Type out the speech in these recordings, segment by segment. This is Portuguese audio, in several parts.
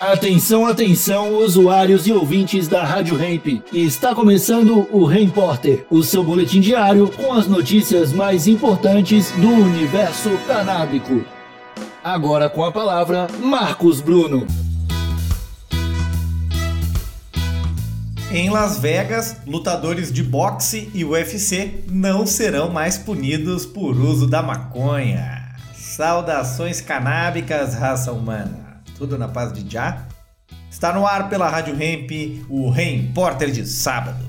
Atenção, atenção, usuários e ouvintes da Rádio Hemp. Está começando o Repórter, o seu boletim diário com as notícias mais importantes do universo canábico. Agora com a palavra, Marcos Bruno. Em Las Vegas, lutadores de boxe e UFC não serão mais punidos por uso da maconha. Saudações canábicas, raça humana tudo na paz de já. Está no ar pela Rádio Hemp, o Repórter de sábado.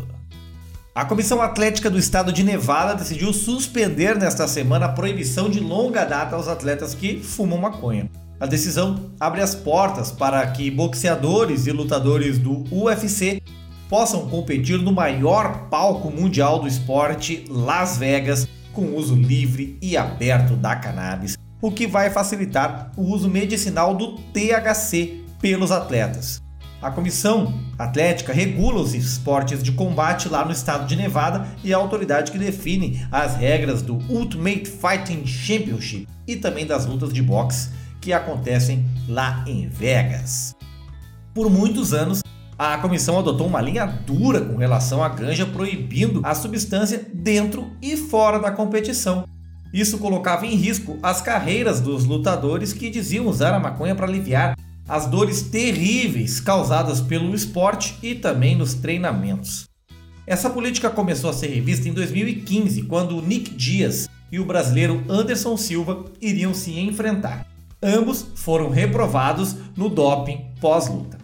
A Comissão Atlética do Estado de Nevada decidiu suspender nesta semana a proibição de longa data aos atletas que fumam maconha. A decisão abre as portas para que boxeadores e lutadores do UFC possam competir no maior palco mundial do esporte, Las Vegas, com uso livre e aberto da cannabis, o que vai facilitar o uso medicinal do THC pelos atletas. A Comissão Atlética regula os esportes de combate lá no estado de Nevada e é a autoridade que define as regras do Ultimate Fighting Championship e também das lutas de boxe que acontecem lá em Vegas. Por muitos anos, a comissão adotou uma linha dura com relação à ganja, proibindo a substância dentro e fora da competição. Isso colocava em risco as carreiras dos lutadores que diziam usar a maconha para aliviar as dores terríveis causadas pelo esporte e também nos treinamentos. Essa política começou a ser revista em 2015, quando Nick Dias e o brasileiro Anderson Silva iriam se enfrentar. Ambos foram reprovados no doping pós-luta.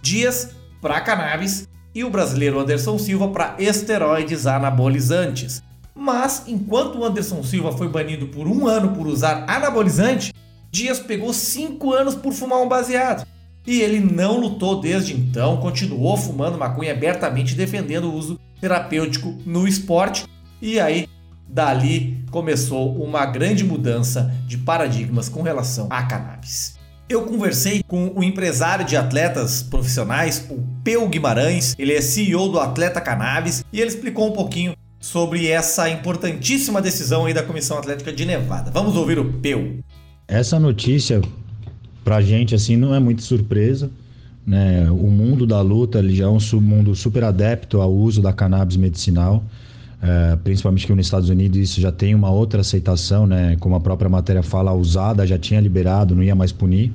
Dias para cannabis e o brasileiro Anderson Silva para esteroides anabolizantes, mas enquanto o Anderson Silva foi banido por um ano por usar anabolizante, Dias pegou cinco anos por fumar um baseado. E ele não lutou desde então, continuou fumando maconha abertamente, defendendo o uso terapêutico no esporte. E aí, dali começou uma grande mudança de paradigmas com relação à cannabis. Eu conversei com o empresário de atletas profissionais, o Peu Guimarães, ele é CEO do Atleta Cannabis, e ele explicou um pouquinho sobre essa importantíssima decisão aí da Comissão Atlética de Nevada. Vamos ouvir o Peu. Essa notícia pra gente assim não é muito surpresa, né? O mundo da luta ele já é um mundo super adepto ao uso da cannabis medicinal. É, principalmente que nos Estados Unidos isso já tem uma outra aceitação, né? Como a própria matéria fala, a usada já tinha liberado, não ia mais punir.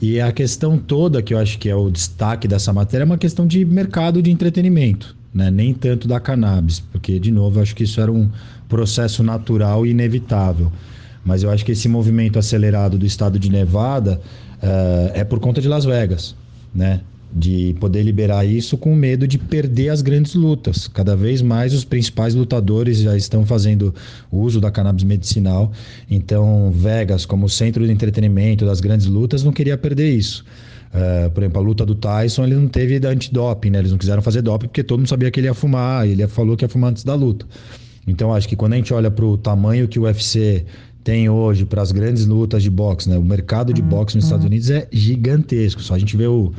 E a questão toda que eu acho que é o destaque dessa matéria é uma questão de mercado de entretenimento né? nem tanto da cannabis, porque, de novo, eu acho que isso era um processo natural e inevitável. Mas eu acho que esse movimento acelerado do estado de Nevada uh, é por conta de Las Vegas, né? De poder liberar isso com medo de perder as grandes lutas. Cada vez mais os principais lutadores já estão fazendo uso da cannabis medicinal. Então, Vegas, como centro de entretenimento das grandes lutas, não queria perder isso. Uh, por exemplo, a luta do Tyson, ele não teve antidoping, né? Eles não quiseram fazer doping porque todo mundo sabia que ele ia fumar, ele falou que ia fumar antes da luta. Então, acho que quando a gente olha para o tamanho que o UFC tem hoje para as grandes lutas de boxe, né? O mercado de boxe nos Estados Unidos é gigantesco. Só a gente vê o,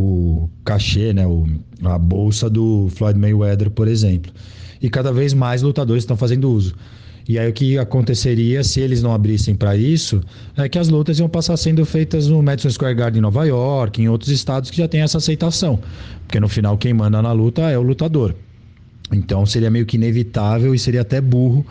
o cachê, né? O, a bolsa do Floyd Mayweather, por exemplo. E cada vez mais lutadores estão fazendo uso. E aí o que aconteceria se eles não abrissem para isso é que as lutas iam passar sendo feitas no Madison Square Garden em Nova York, em outros estados que já tem essa aceitação. Porque no final quem manda na luta é o lutador. Então seria meio que inevitável e seria até burro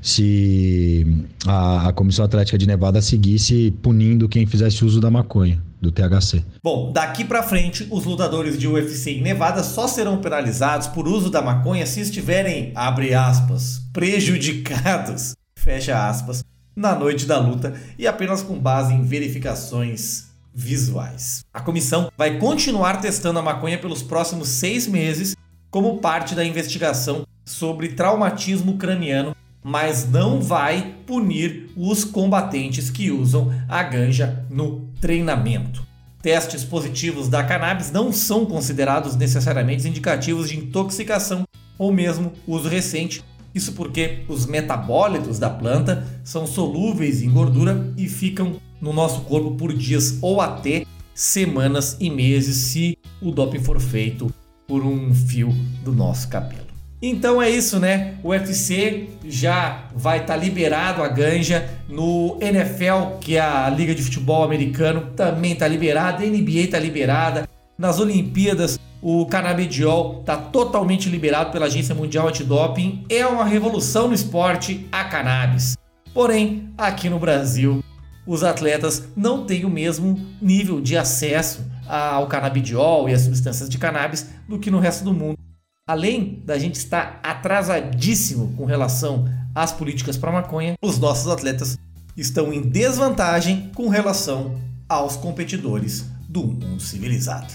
se a, a Comissão Atlética de Nevada seguisse punindo quem fizesse uso da maconha do THC. Bom, daqui para frente, os lutadores de UFC em Nevada só serão penalizados por uso da maconha se estiverem, abre aspas, prejudicados, fecha aspas, na noite da luta e apenas com base em verificações visuais. A comissão vai continuar testando a maconha pelos próximos seis meses como parte da investigação sobre traumatismo craniano, mas não vai punir os combatentes que usam a ganja no treinamento. Testes positivos da cannabis não são considerados necessariamente indicativos de intoxicação ou mesmo uso recente. Isso porque os metabólitos da planta são solúveis em gordura e ficam no nosso corpo por dias ou até semanas e meses se o doping for feito por um fio do nosso cabelo. Então é isso, né? O UFC já vai estar tá liberado a ganja. No NFL, que é a Liga de Futebol Americano, também está liberada. A NBA está liberada. Nas Olimpíadas, o canabidiol está totalmente liberado pela Agência Mundial Antidoping. É uma revolução no esporte a cannabis. Porém, aqui no Brasil, os atletas não têm o mesmo nível de acesso ao canabidiol e às substâncias de cannabis do que no resto do mundo. Além da gente estar atrasadíssimo com relação às políticas para maconha, os nossos atletas estão em desvantagem com relação aos competidores do mundo civilizado.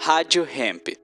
Rádio Hemp.